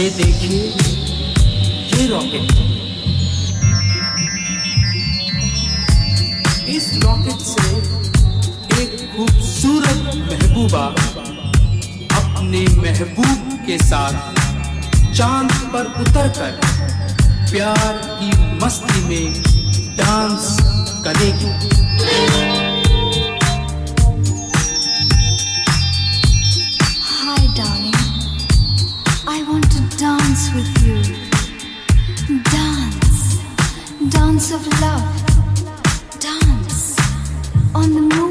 ये देखिए, ये रॉकेट इस रॉकेट से एक खूबसूरत महबूबा अपने महबूब के साथ चाँद पर उतरकर प्यार की मस्ती में डांस करेगी। with you. Dance, dance of love. Dance on the moon.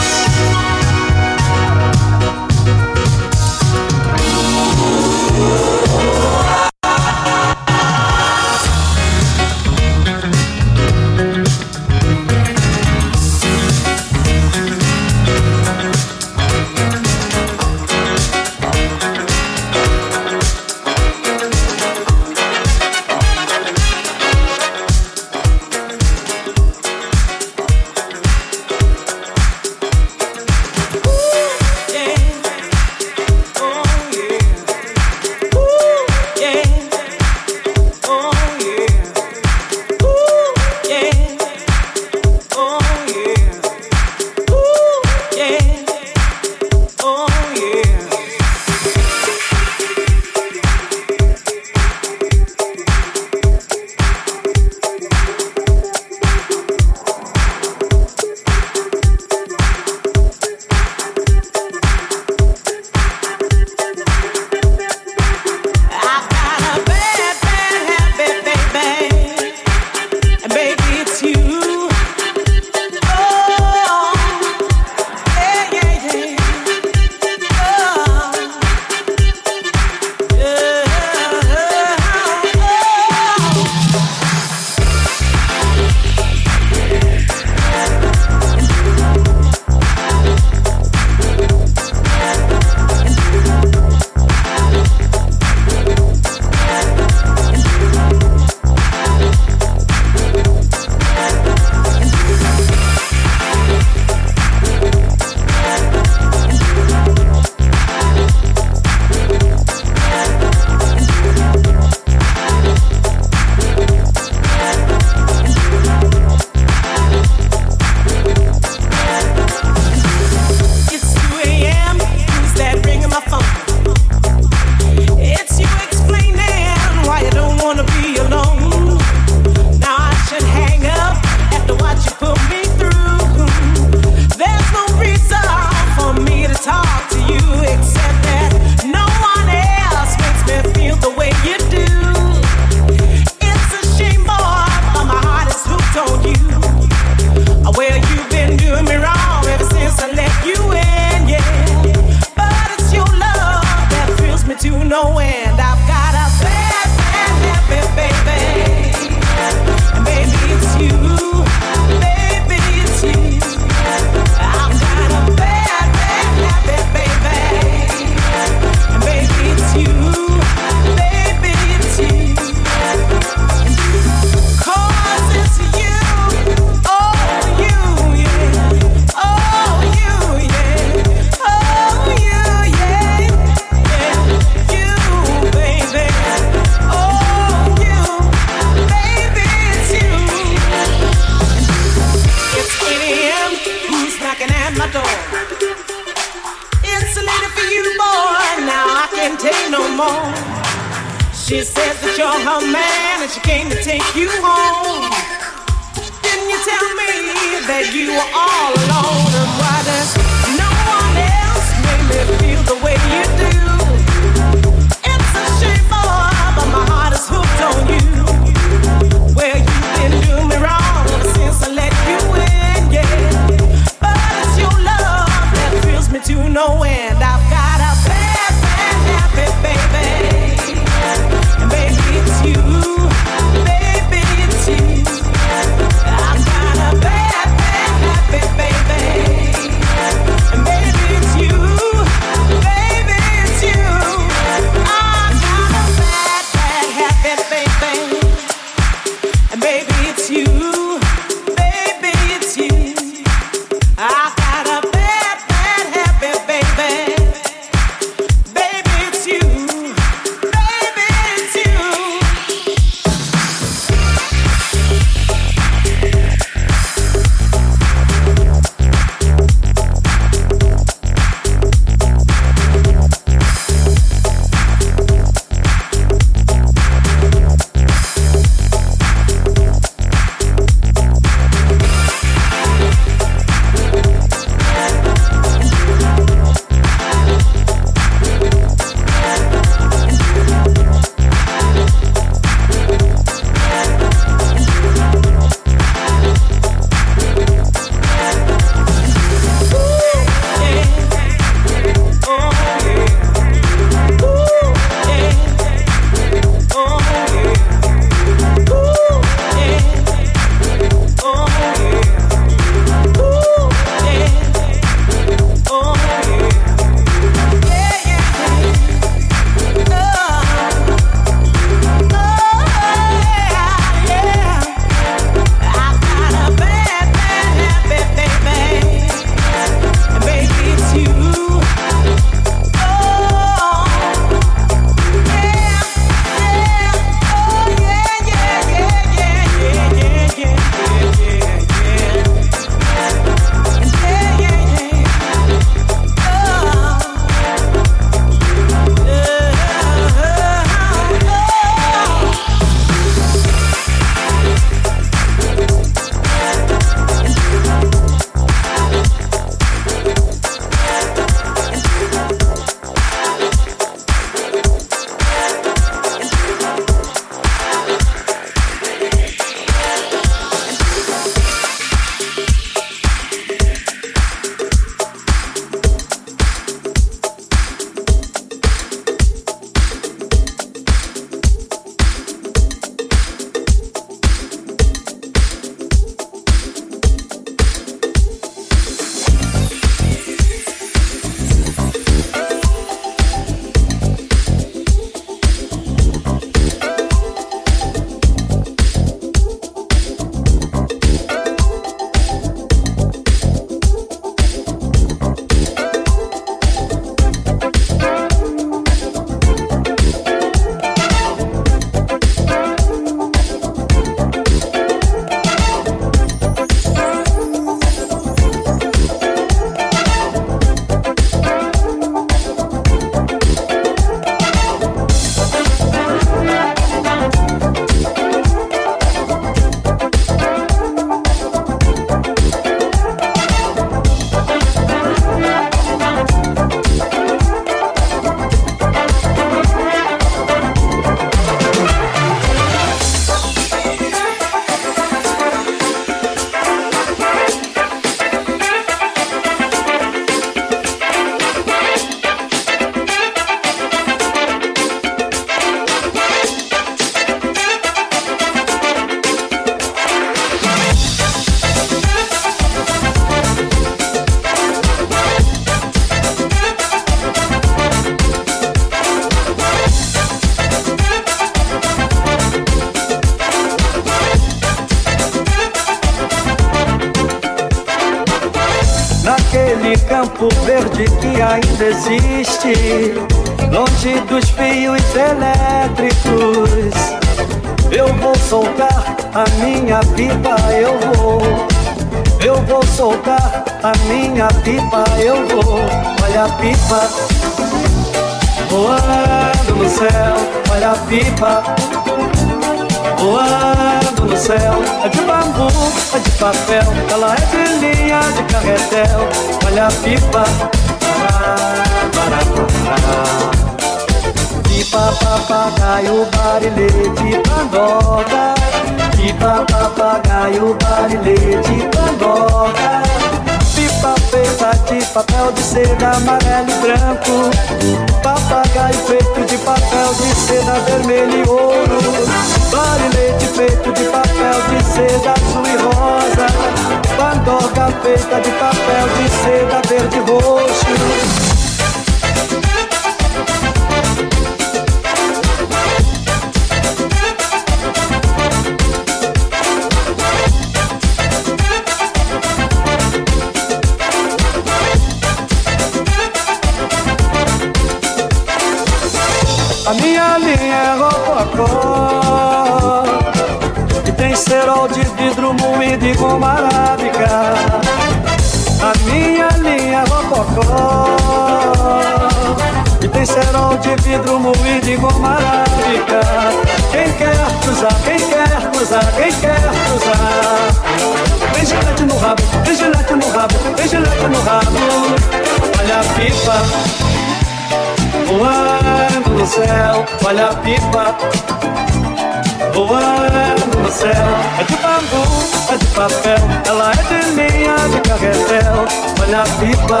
na pipa.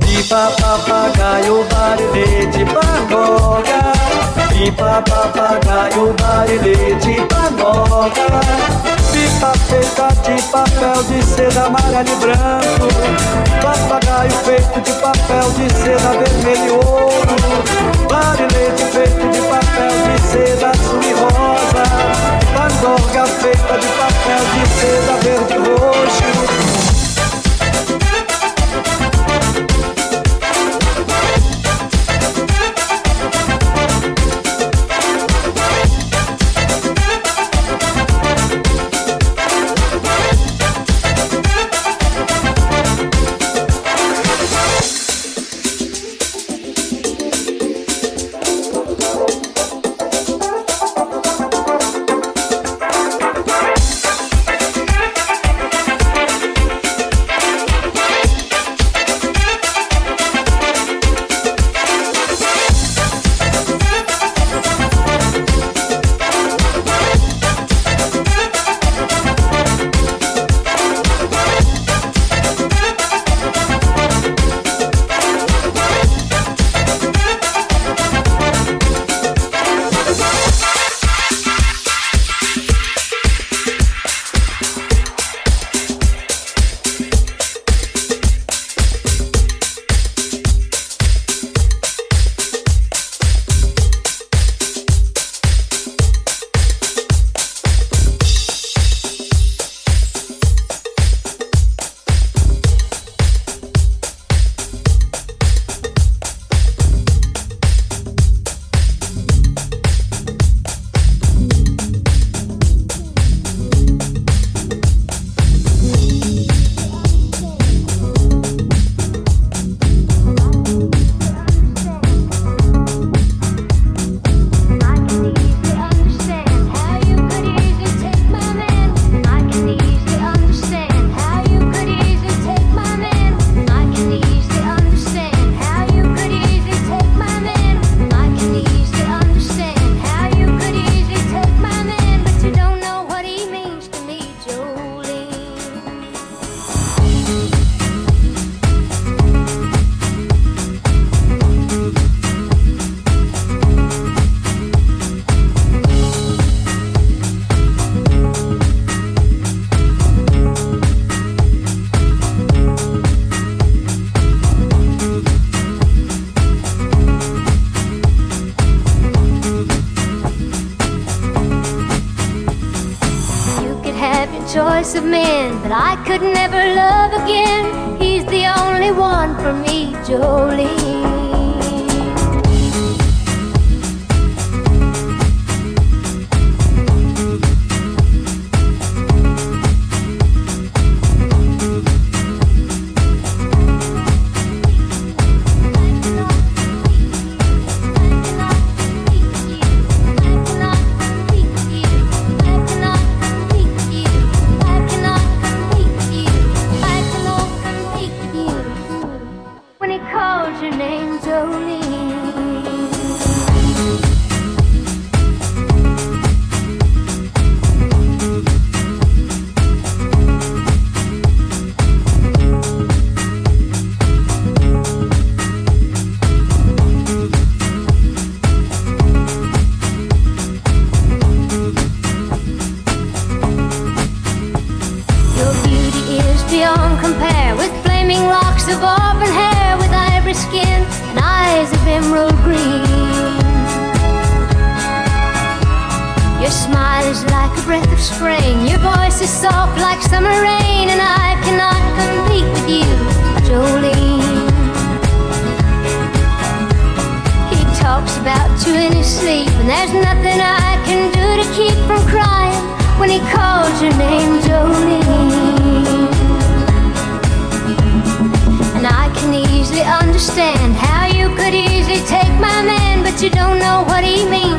Pipa, papagaio, barilê de pagoga. Pipa, papagaio, barilê de pagoga. Pipa feita de papel de seda amarelo e branco. Papagaio feito de papel de seda vermelho e ouro. Barilete feito de papel de seda azul e rosa. Pandorga feita de papel de seda verde roxo. understand how you could easily take my man, but you don't know what he means.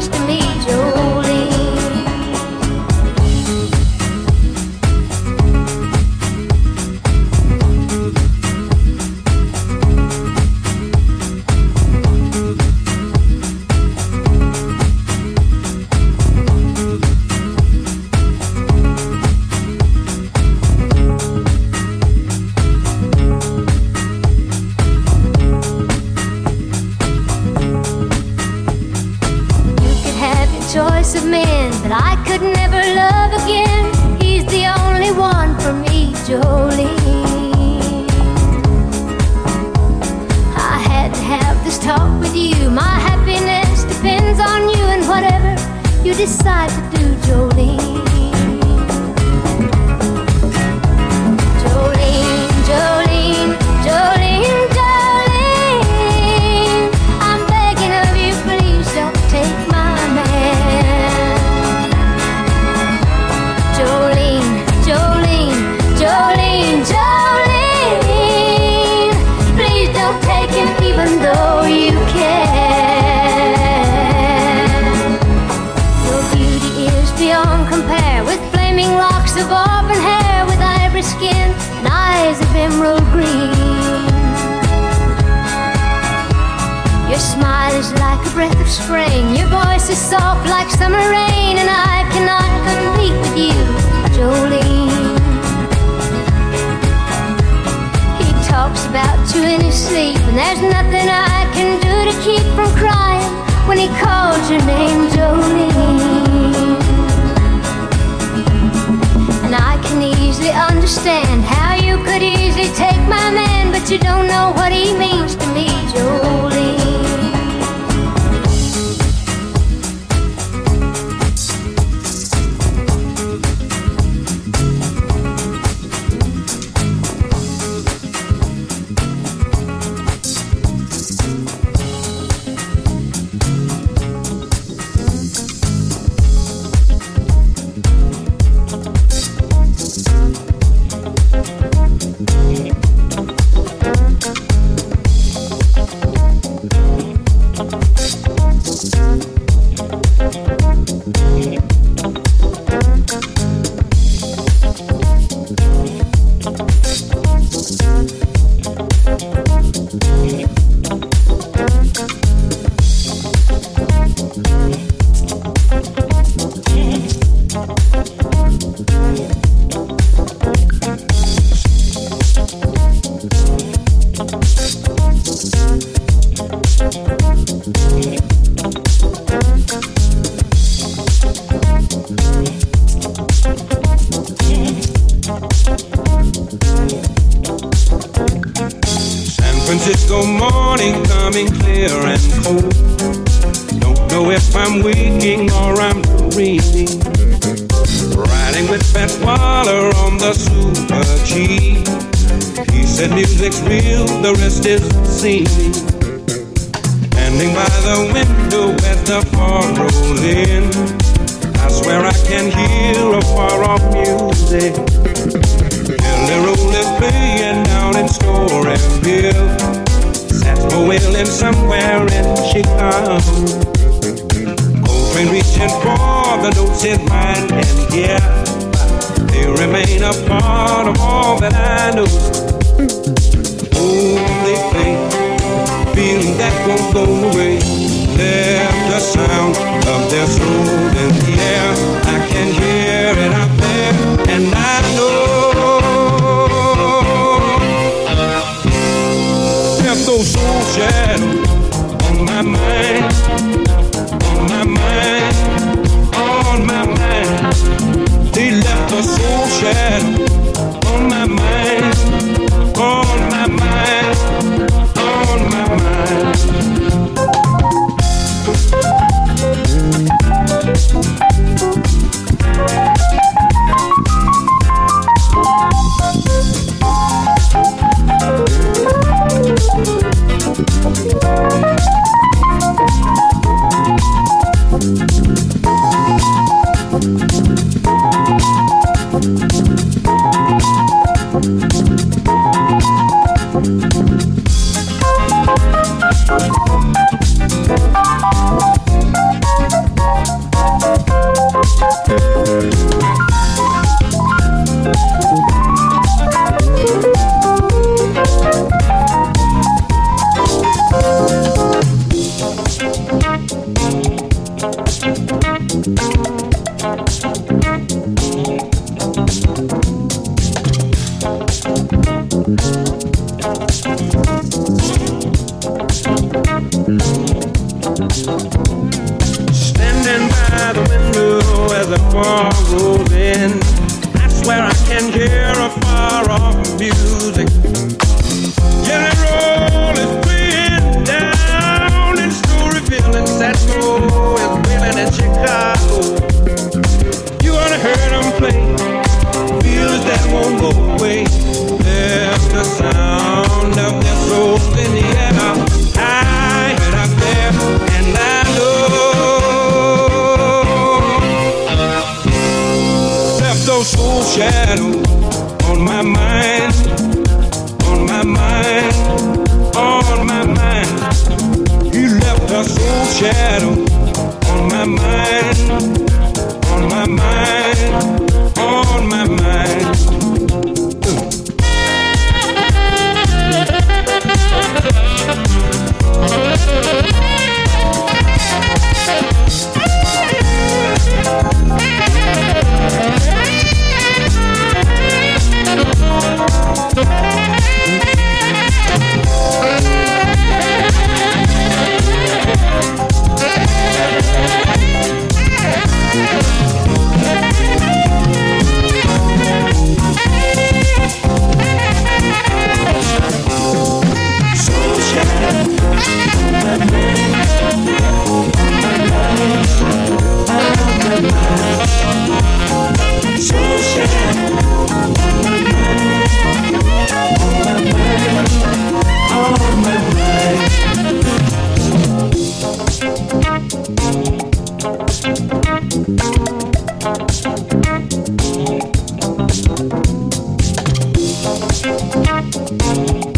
Well,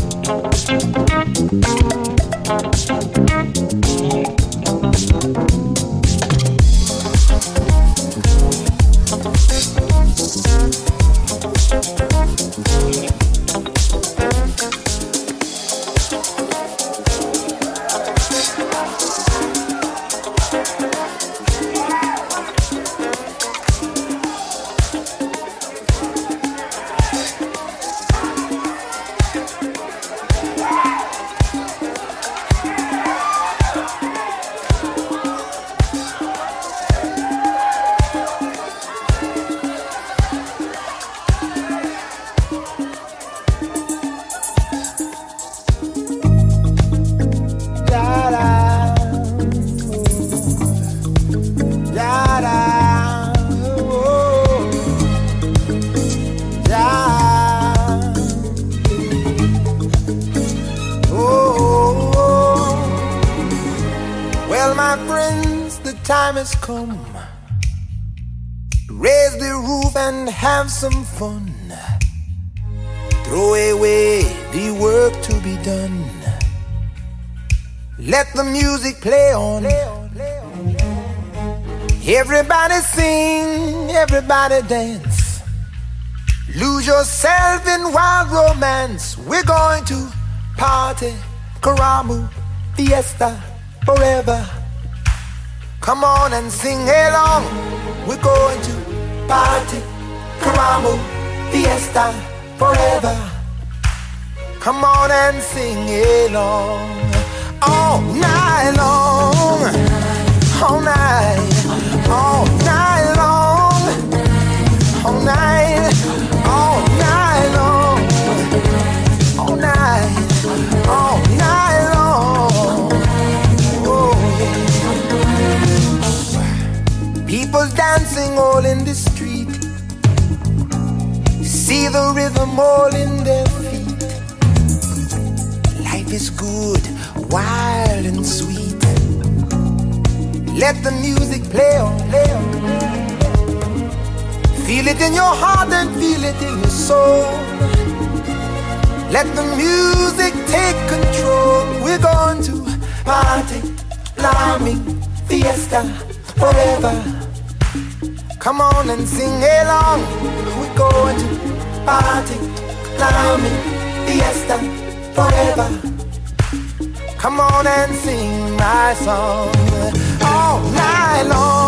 fun. Throw away the work to be done. Let the music play on. Everybody sing, everybody dance. Lose yourself in wild romance. We're going to party, Karamu, fiesta, forever. Come on and sing along. We're going to party, Karamu, fiesta, forever. Come on and sing along. All night long. All night. All night long. All night. All night long. All night. All night long. Oh, yeah. People dancing all in the the rhythm all in their feet. Life is good, wild and sweet. Let the music play on, play on. Feel it in your heart and feel it in your soul. Let the music take control. We're going to party, climbing, fiesta, forever. Come on and sing along. We're going to party, climbing, fiesta, forever. Come on and sing my song all night long.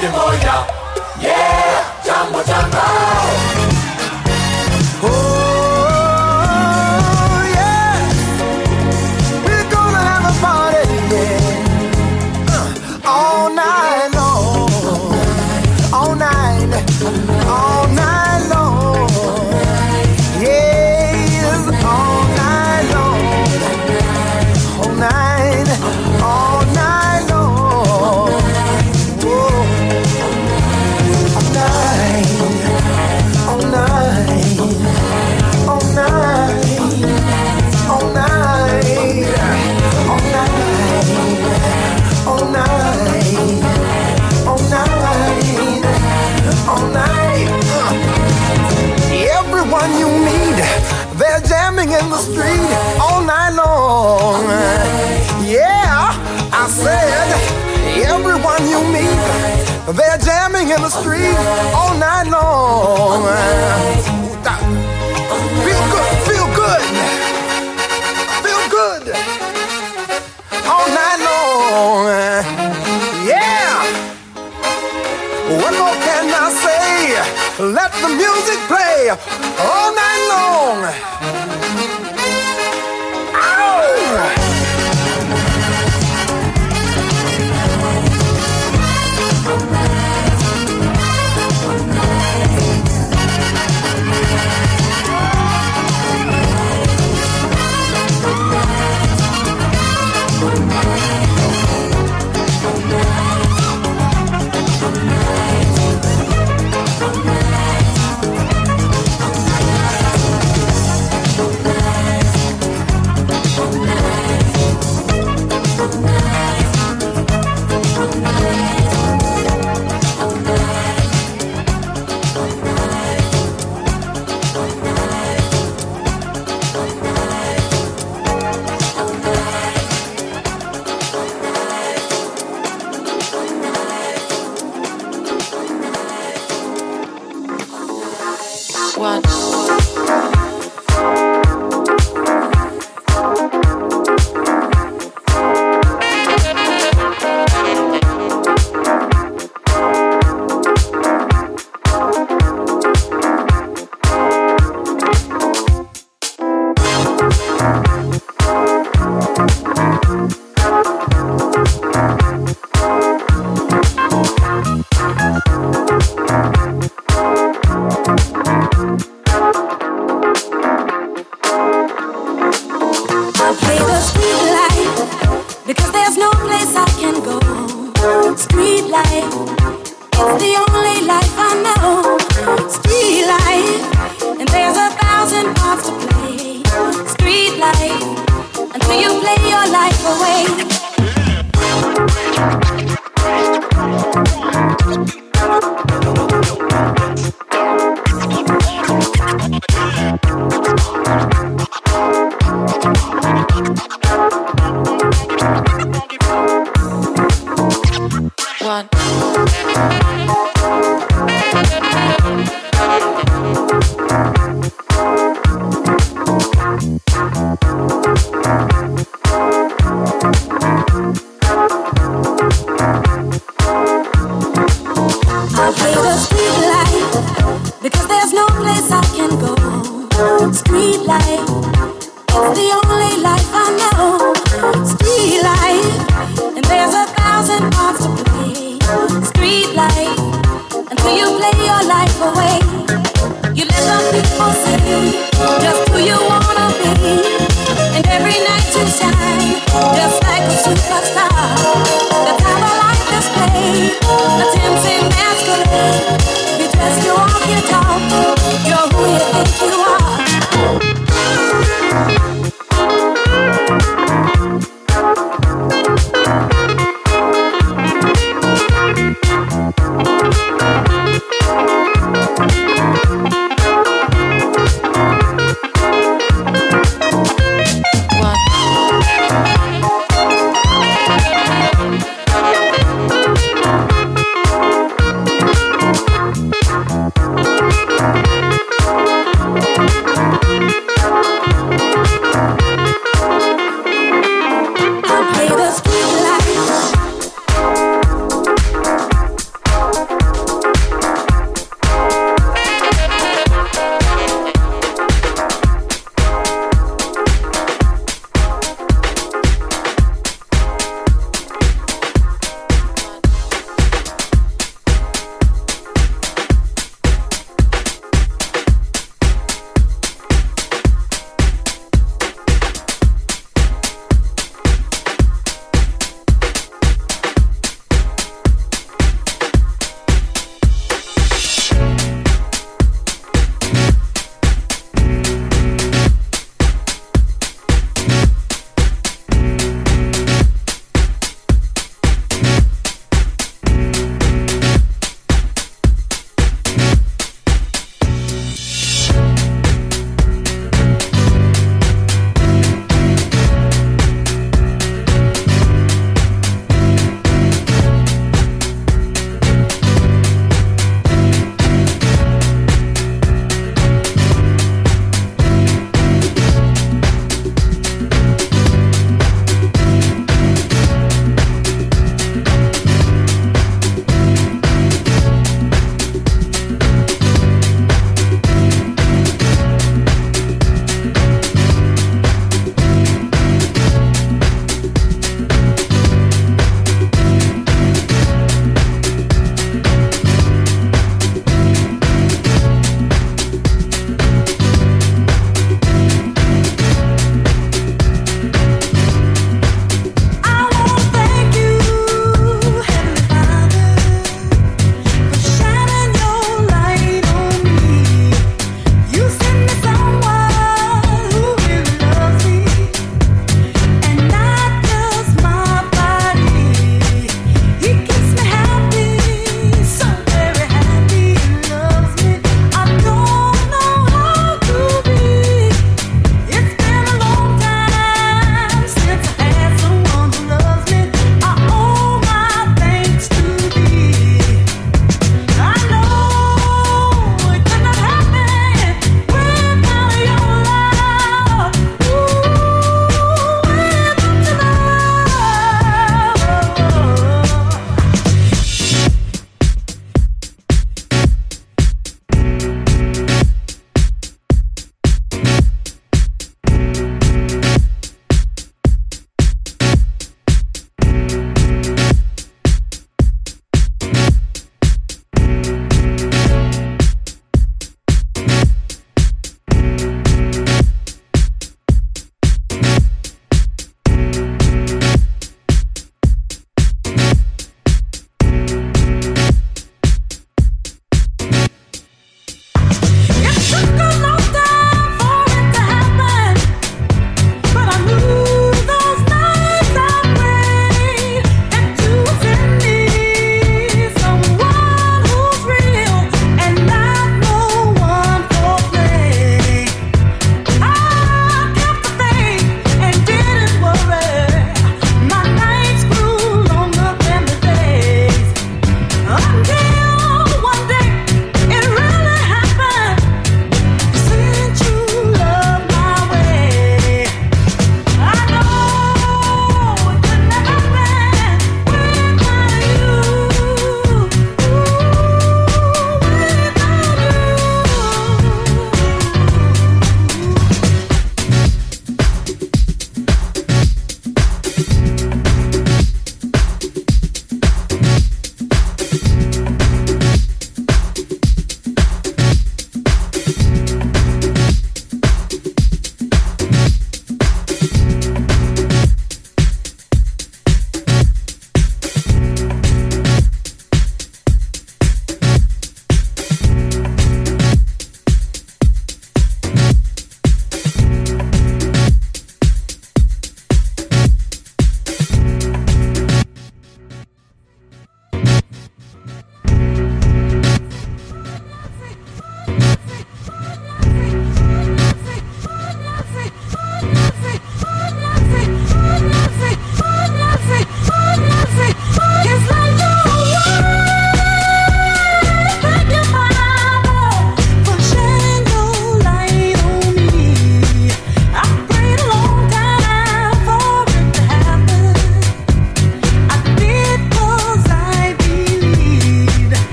Demoya. Yeah, Jambo Jamba. They're jamming in the street all night long.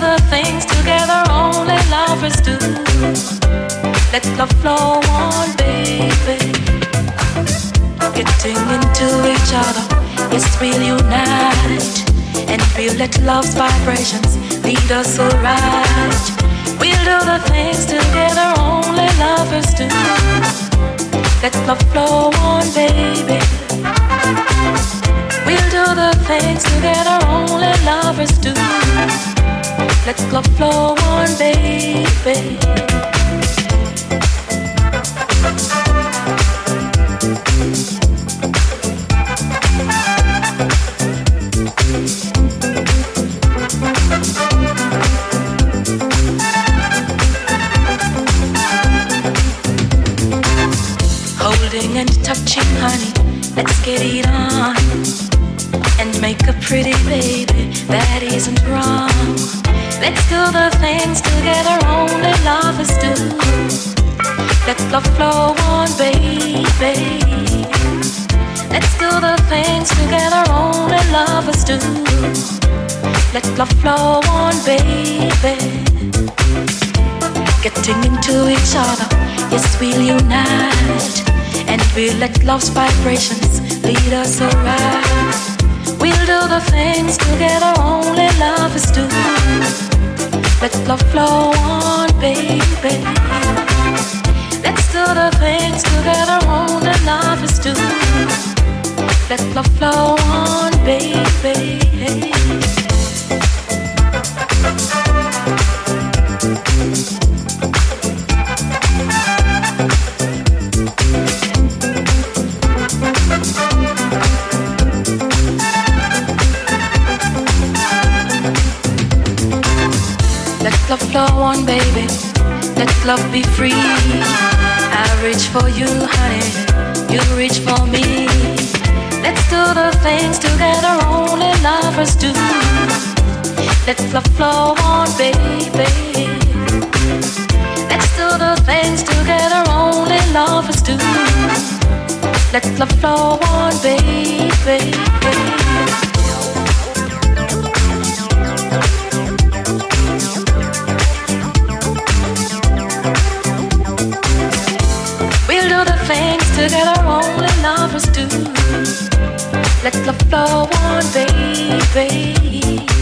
The things together only lovers do. Let love flow on, baby. Getting into each other, yes, we'll unite. And feel that love's vibrations lead us so right. We'll do the things together only lovers do. Let love flow on, baby. We'll do the things together only lovers do. Let love flow on, baby. Holding and touching, honey, let's get it on. And make a pretty baby that isn't wrong. Let's do the things together only lovers do. Let love flow on, baby. Let's do the things together only lovers do. Let love flow on, baby. Getting into each other, yes, we'll unite. And we'll let love's vibrations lead us alright. We'll do the things together only lovers do. Let love flow on, baby. Let's do the things together only lovers do. Let love flow on, baby. Love be free. I reach for you, honey. You reach for me. Let's do the things together only lovers do. Let love flow on, baby. Let's do the things together only lovers do. Let love flow on, baby. Together only lovers do. Let love flow on, baby.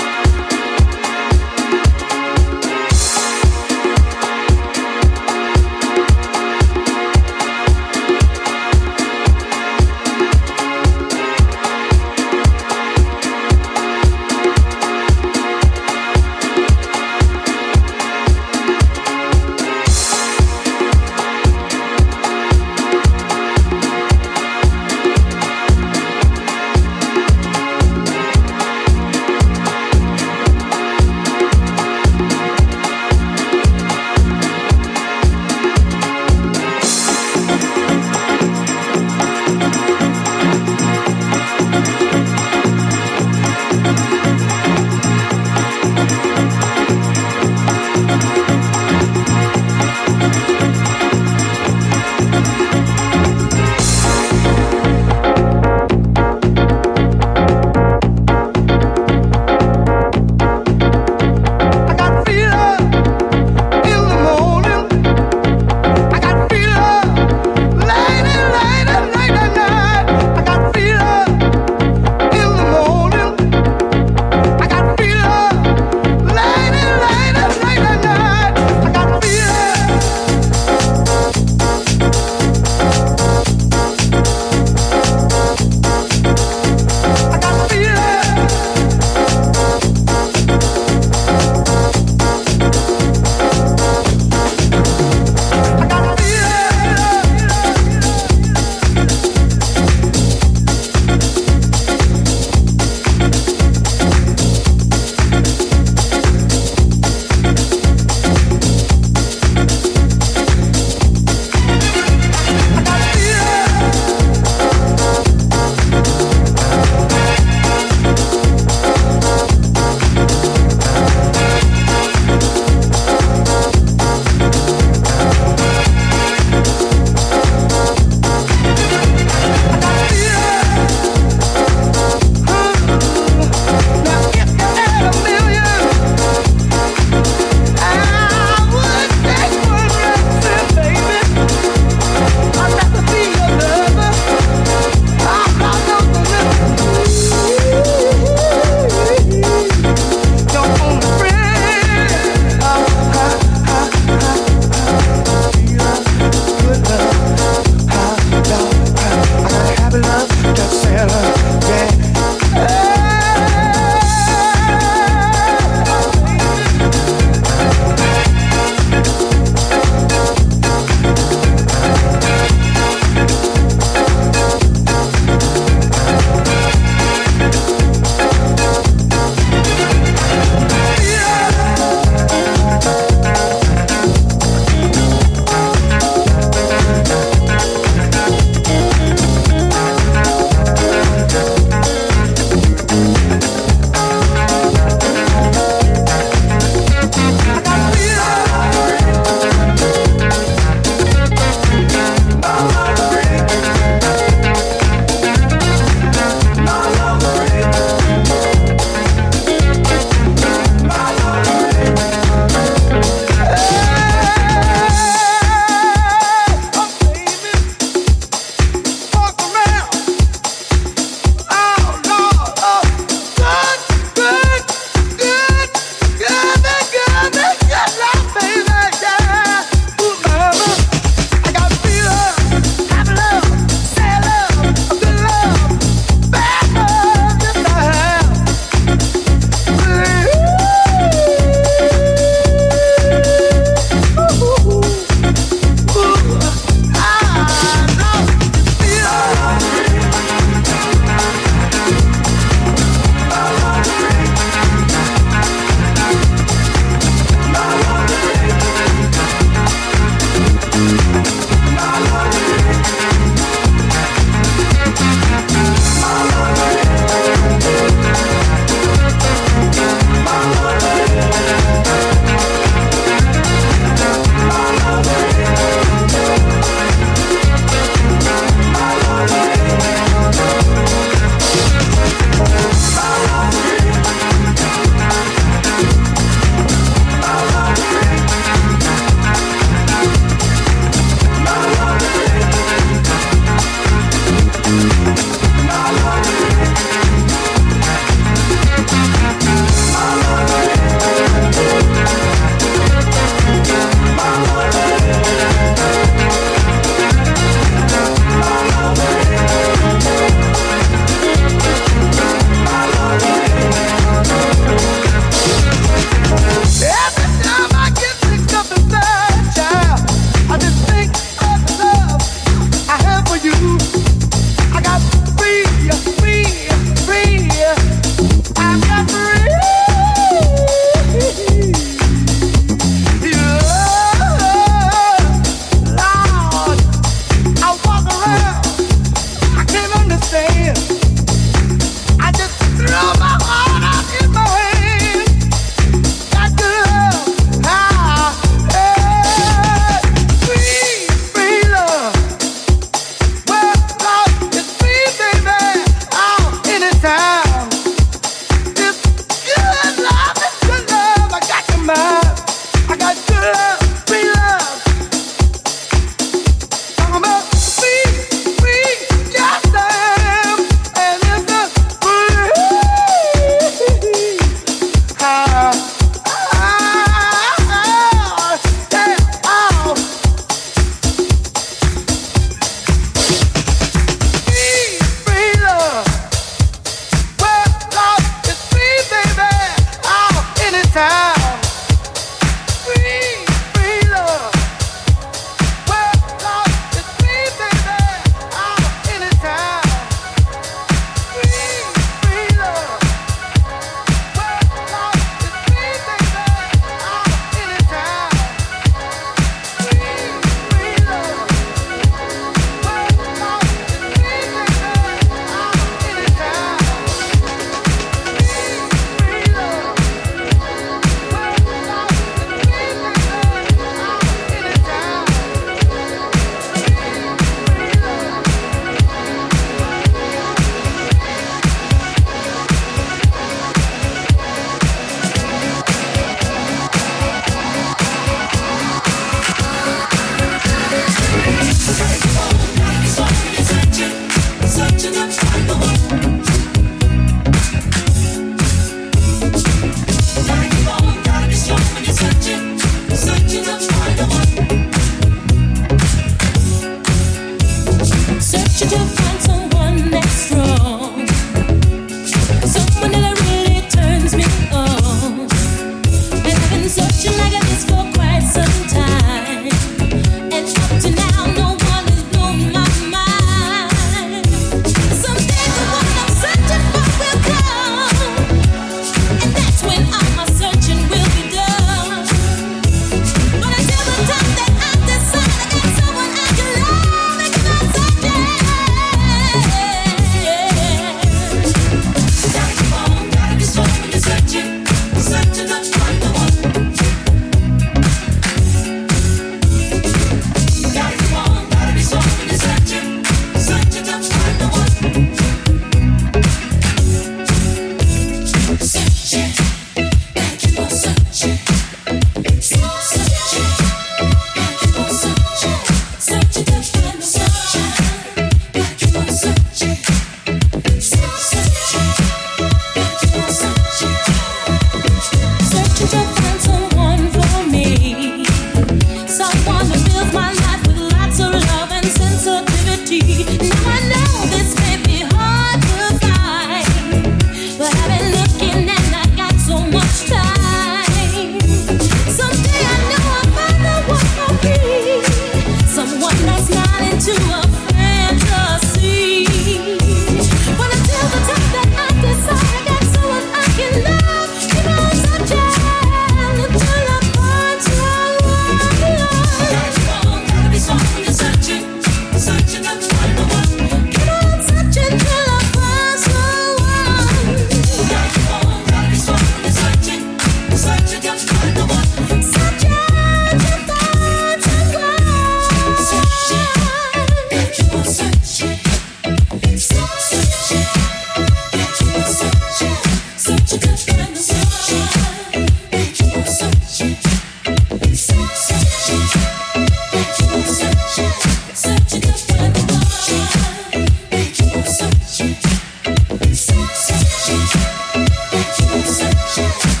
Shit.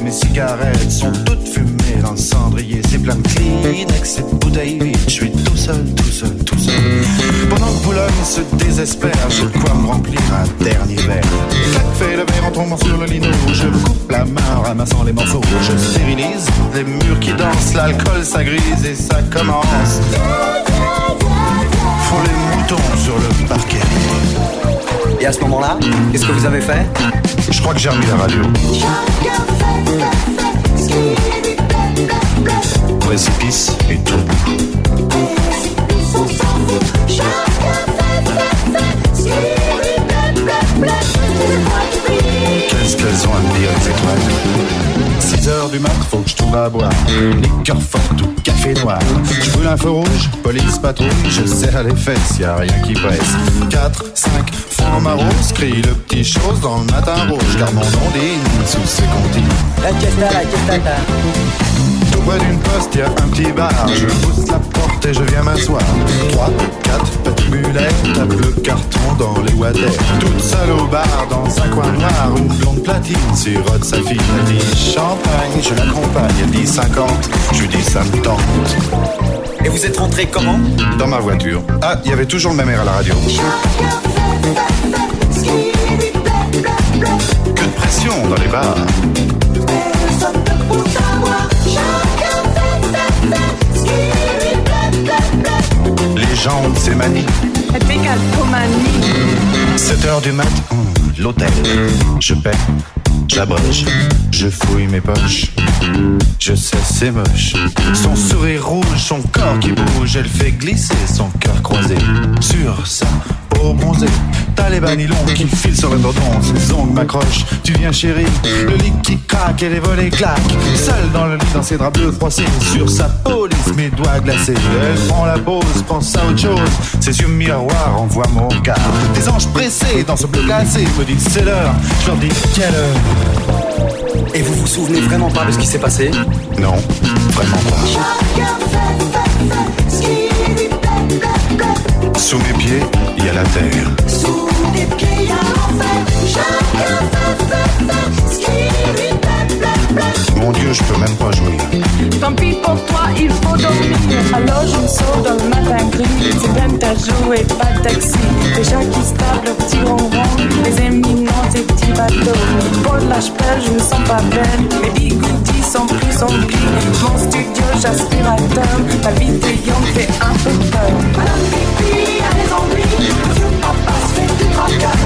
Mes cigarettes sont toutes fumées dans le cendrier. C'est plein de Kleenex et de bouteilles vides. Je suis tout seul, tout seul, tout seul. Pendant que Boulogne se désespère, j'ai de quoi me remplir un dernier verre. Fait le verre en tombant sur le lino. Je coupe la main en ramassant les morceaux. Je stérilise les murs qui dansent. L'alcool s'agrise et ça commence. Font les moutons sur le parquet. Et à ce moment-là, qu'est-ce que vous avez fait? Crois que j'ai remis la radio. Précipice et tout. Qu'est-ce qu'elles ont à me dire, ces toiles 6 heures du mat, faut que je trouve à boire. Liqueur forte ou café noir. Je brûle un feu rouge, police patrouille, je serre les fesses, y a rien qui presse. 4, 5, francs rose, crie le petit chose dans le matin rouge, car mon nom digne sous ses comptines. La fiesta, la. Tout près d'une poste, y a un petit bar. Je pousse la porte et je viens m'asseoir. 3, 4 petites mulettes, tape le carton dans les water. Toute seule au bar, dans un coin noir, une blonde platine sirote sa fille. Elle dit champagne, je l'accompagne. Elle dit 50, je lui dis ça me tente. Et vous êtes rentré comment? Dans ma voiture. Ah, il y avait toujours le même air à la radio. Que de pression dans les bars. Les gens ont ces manies. 7 heures du mat, l'hôtel. Je paie, j'abrège, je fouille mes poches. Je sais, c'est moche. Son sourire rouge, son corps qui bouge, elle fait glisser son cœur croisé sur sa peau bronzée. T'as les banilons qui filent sur le tendon, ses ongles m'accrochent. Tu viens, chérie, le lit qui craque et les volets claquent. Seule dans le lit, dans ses draps bleus froissés, sur sa police, mes doigts glacés. Elle prend la pause, pense à autre chose. Ses yeux miroirs envoient mon regard. Des anges pressés dans ce bleu glacé me disent c'est l'heure. Je leur dis quelle heure? Et vous vous souvenez vraiment pas de ce qui s'est passé? Non, vraiment pas. Sous mes pieds, il y a la terre. Mon Dieu, je peux même pas jouer. Tant pis pour toi, il faut dormir. Alors je me sors dans le matin gris. C'est peine à jouer, pas de taxi. Des gens qui se tapent le petit ronron. Les éminents, des petits bateaux. L'âge pelle, je me sens pas belle. Mes bigoudis sont plus remplis. Mon studio, j'aspirateur. Ma vie de young fait un peu peur. Madame Pipi a des ennuis. Monsieur papa se.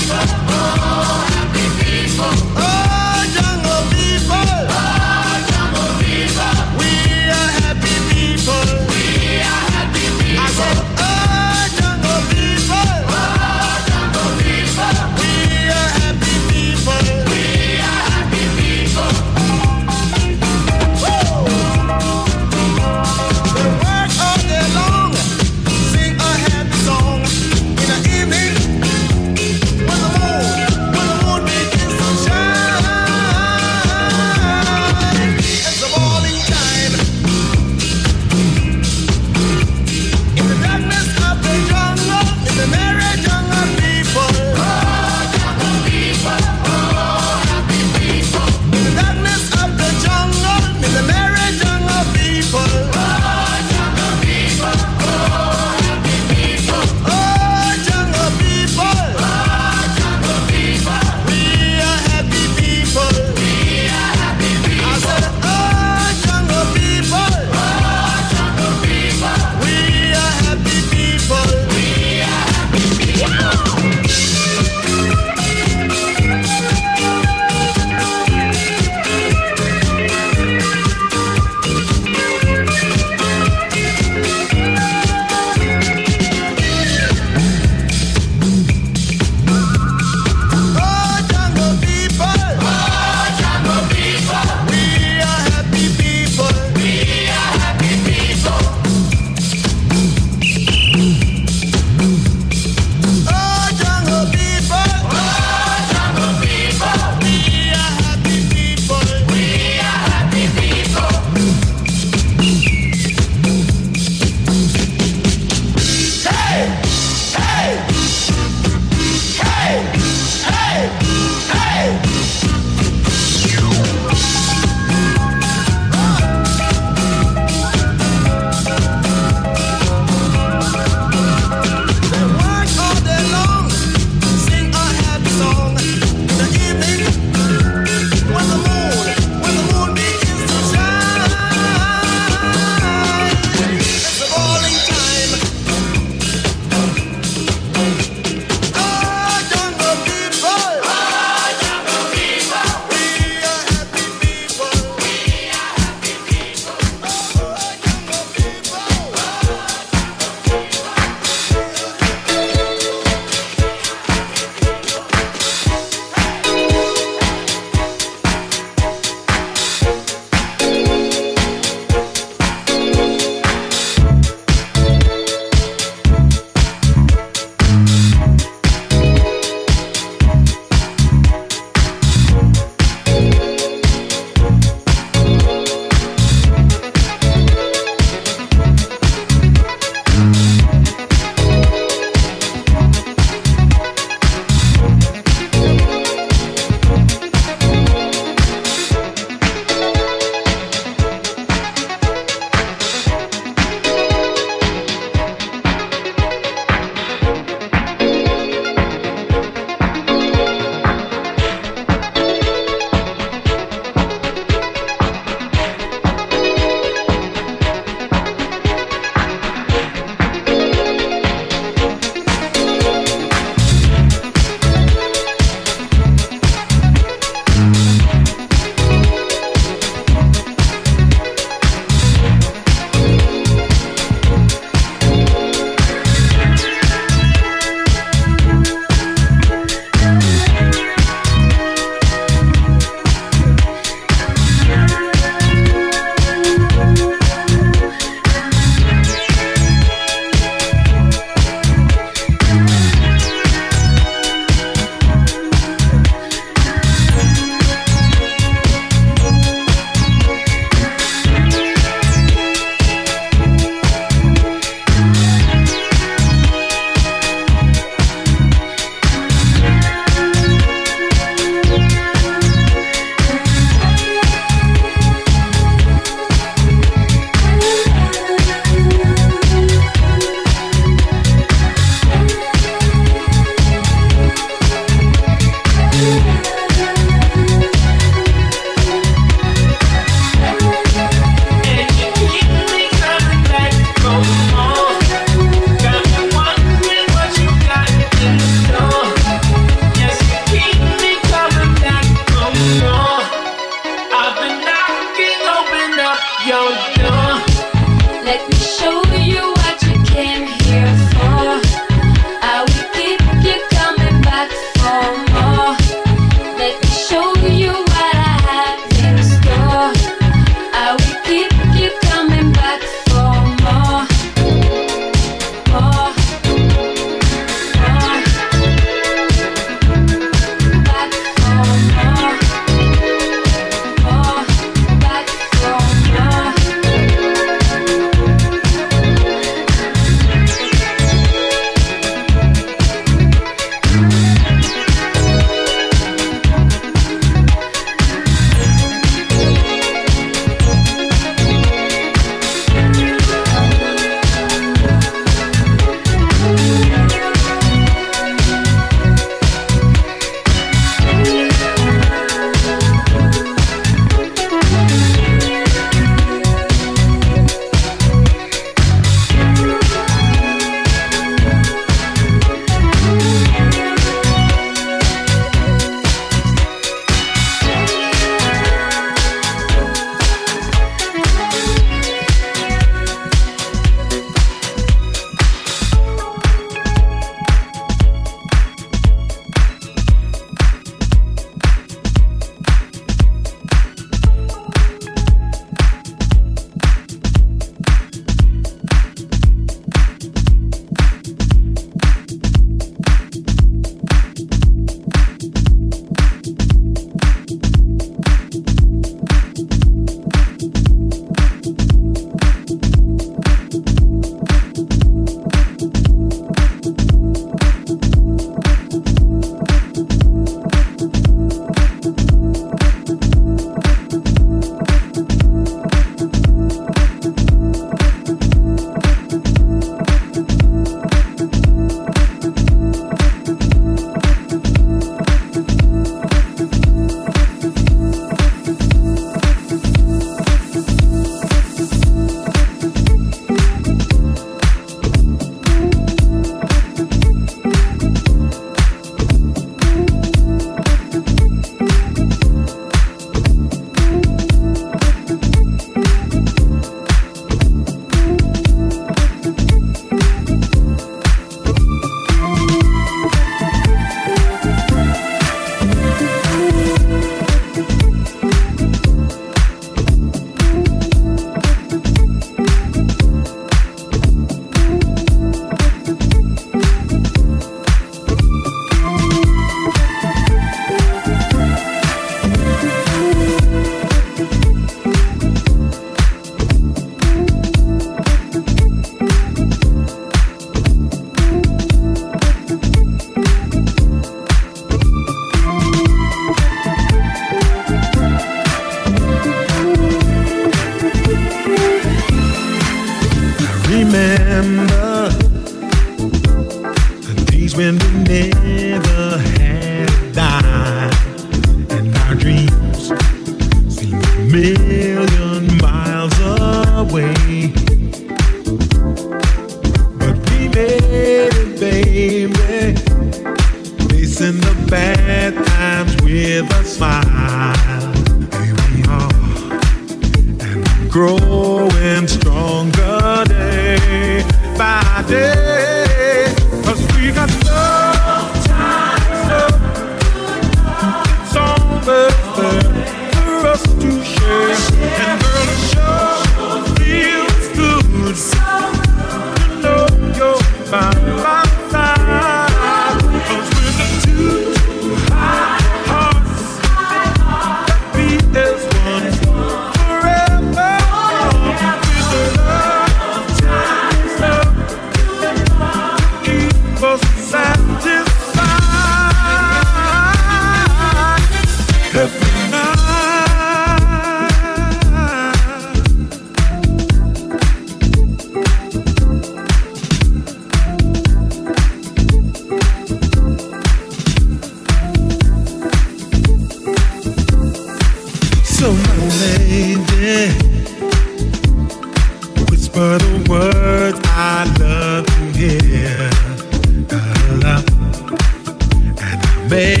and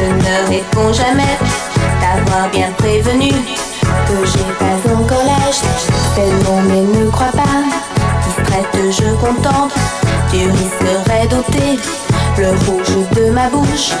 je ne réponds jamais. T'avoir bien prévenu que j'ai pas encore l'âge tellement mais ne crois pas. Distraite je contemple Tu risquerais d'ôter le rouge de ma bouche.